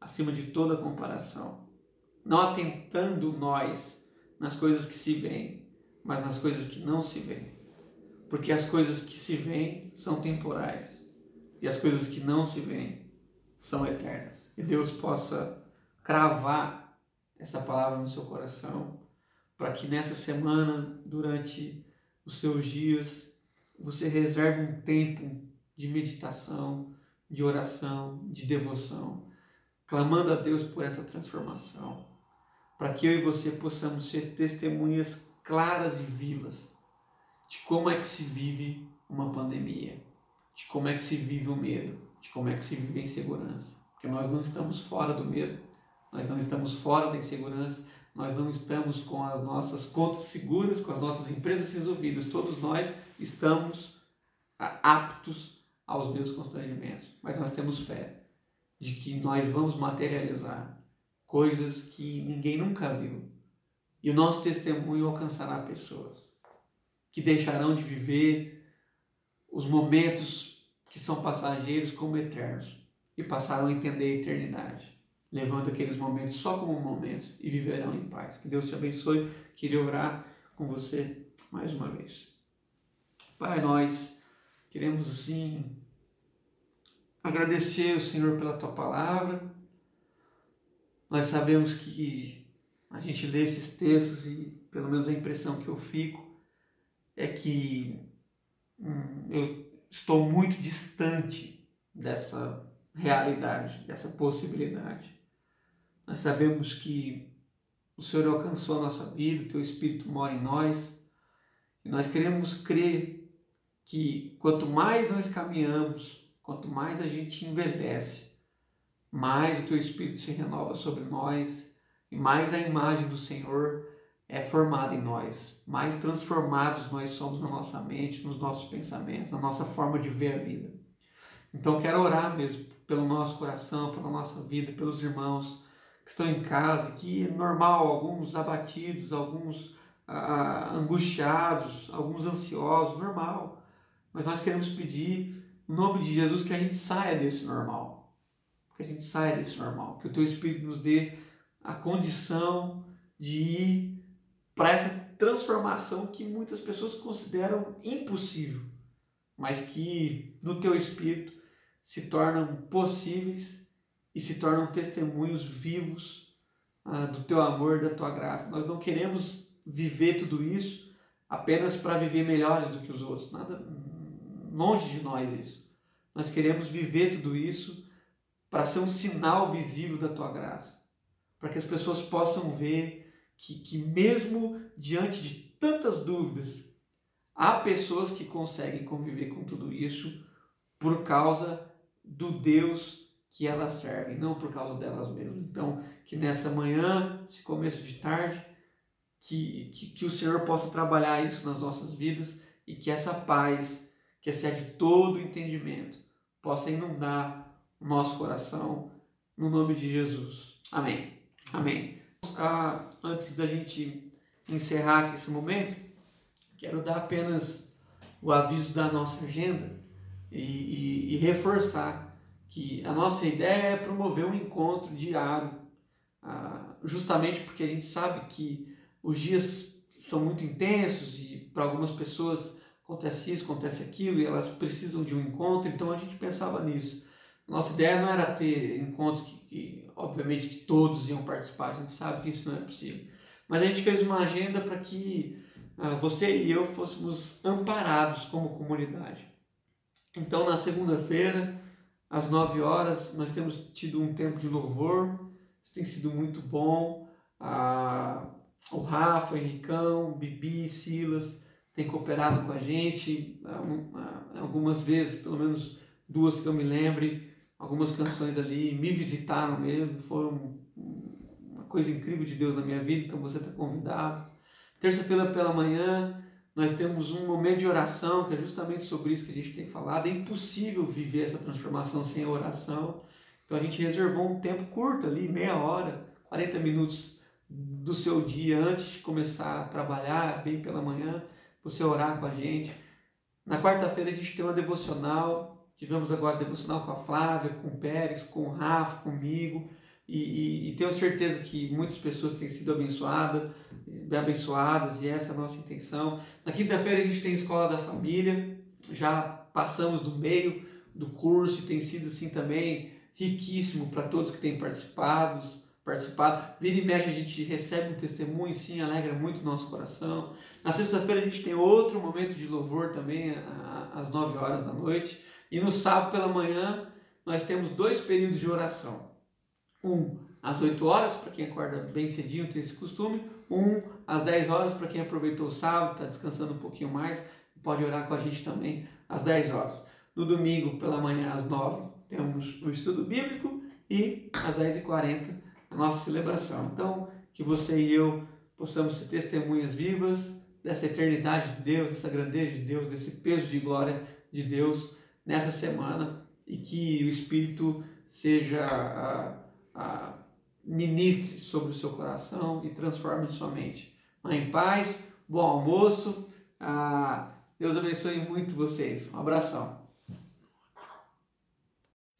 acima de toda comparação. Não atentando nós nas coisas que se veem, mas nas coisas que não se veem. Porque as coisas que se veem são temporais e as coisas que não se veem são eternas. Que Deus possa cravar essa palavra no seu coração, para que nessa semana, durante os seus dias, você reserve um tempo de meditação, de oração, de devoção, clamando a Deus por essa transformação para que eu e você possamos ser testemunhas claras e vivas de como é que se vive uma pandemia, de como é que se vive o medo, de como é que se vive a insegurança. Porque nós não estamos fora do medo, nós não estamos fora da insegurança, nós não estamos com as nossas contas seguras, com as nossas empresas resolvidas. Todos nós estamos aptos aos meus constrangimentos, mas nós temos fé de que nós vamos materializar coisas que ninguém nunca viu. E o nosso testemunho alcançará pessoas que deixarão de viver os momentos que são passageiros como eternos e passarão a entender a eternidade, levando aqueles momentos só como momentos e viverão em paz. Que Deus te abençoe. Queria orar com você mais uma vez. Pai, nós queremos assim agradecer o Senhor pela tua palavra nós sabemos que a gente lê esses textos e, pelo menos, a impressão que eu fico é que hum, eu estou muito distante dessa realidade, dessa possibilidade. Nós sabemos que o Senhor alcançou a nossa vida, o Teu Espírito mora em nós, e nós queremos crer que quanto mais nós caminhamos, quanto mais a gente envelhece, mais o Teu Espírito se renova sobre nós e mais a imagem do Senhor é formada em nós, mais transformados nós somos na nossa mente, nos nossos pensamentos, na nossa forma de ver a vida. Então quero orar mesmo pelo nosso coração, pela nossa vida, pelos irmãos que estão em casa, que é normal, alguns abatidos, alguns ah, angustiados, alguns ansiosos, normal. Mas nós queremos pedir, em nome de Jesus, que a gente saia desse normal. Que a gente saia desse normal. Que o Teu Espírito nos dê a condição de ir para essa transformação que muitas pessoas consideram impossível, mas que no Teu Espírito se tornam possíveis e se tornam testemunhos vivos ah, do Teu amor, da Tua graça. Nós não queremos viver tudo isso apenas para viver melhores do que os outros. Nada longe de nós isso. Nós queremos viver tudo isso para ser um sinal visível da tua graça, para que as pessoas possam ver que, que mesmo diante de tantas dúvidas, há pessoas que conseguem conviver com tudo isso por causa do Deus que elas servem, não por causa delas mesmas. Então, que nessa manhã, esse começo de tarde, que, que, que o Senhor possa trabalhar isso nas nossas vidas e que essa paz, que excede todo o entendimento, possa inundar o nosso coração, no nome de Jesus. Amém. Amém. Ah, antes da gente encerrar aqui esse momento, quero dar apenas o aviso da nossa agenda e, e, e reforçar que a nossa ideia é promover um encontro diário, ah, justamente porque a gente sabe que os dias são muito intensos e para algumas pessoas acontece isso, acontece aquilo e elas precisam de um encontro, então a gente pensava nisso. Nossa ideia não era ter encontros que, que obviamente, que todos iam participar, a gente sabe que isso não é possível. Mas a gente fez uma agenda para que uh, você e eu fôssemos amparados como comunidade. Então, na segunda-feira, às 9 horas, nós temos tido um tempo de louvor, isso tem sido muito bom. Uh, o Rafa, o Henricão, Bibi, Silas têm cooperado com a gente algumas vezes, pelo menos duas que eu me lembre, algumas canções ali me visitaram mesmo, foram uma coisa incrível de Deus na minha vida, então você está convidado. Terça-feira pela manhã nós temos um momento de oração que é justamente sobre isso que a gente tem falado. É impossível viver essa transformação sem oração. Então a gente reservou um tempo curto ali, meia hora, 40 minutos do seu dia antes de começar a trabalhar, bem pela manhã, você orar com a gente. Na quarta-feira a gente tem uma devocional. Tivemos agora devocional com a Flávia, com o Pérez, com o Rafa, comigo. E, e, e, tenho certeza que muitas pessoas têm sido abençoadas, abençoadas, e essa é a nossa intenção. Na quinta-feira a gente tem Escola da Família, já passamos do meio do curso e tem sido assim também riquíssimo para todos que têm participado participado. Vira e mexe, a gente recebe um testemunho, sim, alegra muito o nosso coração. Na sexta-feira a gente tem outro momento de louvor também, às 9 horas da noite. E no sábado pela manhã nós temos dois períodos de oração. Um às 8 horas, para quem acorda bem cedinho, tem esse costume. Um às 10 horas, para quem aproveitou o sábado, está descansando um pouquinho mais, pode orar com a gente também às 10 horas. No domingo, pela manhã, às 9, temos o estudo bíblico e às 10h40 a nossa celebração. Então, que você e eu possamos ser testemunhas vivas dessa eternidade de Deus, dessa grandeza de Deus, desse peso de glória de Deus nessa semana e que o Espírito seja a, a, ministre sobre o seu coração e transforme sua mente. Mas em paz, bom almoço, ah, Deus abençoe muito vocês. Um abração.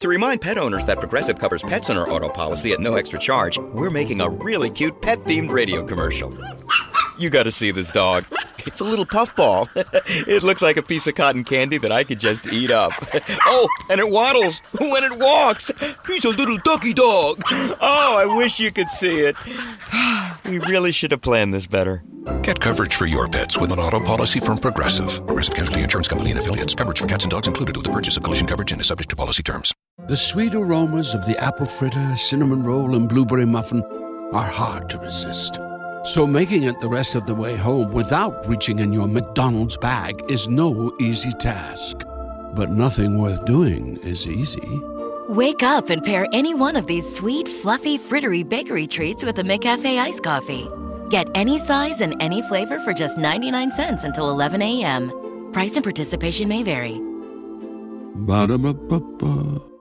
To remind pet owners that Progressive covers pets on our auto policy at no extra charge, we're making a really cute pet themed radio commercial. You gotta see this dog. It's a little puffball. [LAUGHS] it looks like a piece of cotton candy that I could just eat up. [LAUGHS] Oh, and it waddles [LAUGHS] when it walks. He's a little ducky dog. Oh, I wish you could see it. [SIGHS] We really should have planned this better. Get coverage for your pets with an auto policy from Progressive. Progressive Casualty Insurance Company and affiliates. Coverage for cats and dogs included with the purchase of collision coverage and is subject to policy terms. The sweet aromas of the apple fritter, cinnamon roll, and blueberry muffin are hard to resist. So making it the rest of the way home without reaching in your McDonald's bag is no easy task. But nothing worth doing is easy. Wake up and pair any one of these sweet, fluffy, frittery bakery treats with a McCafe iced coffee. Get any size and any flavor for just 99 cents until 11 a.m. Price and participation may vary. Ba-da-ba-ba-ba.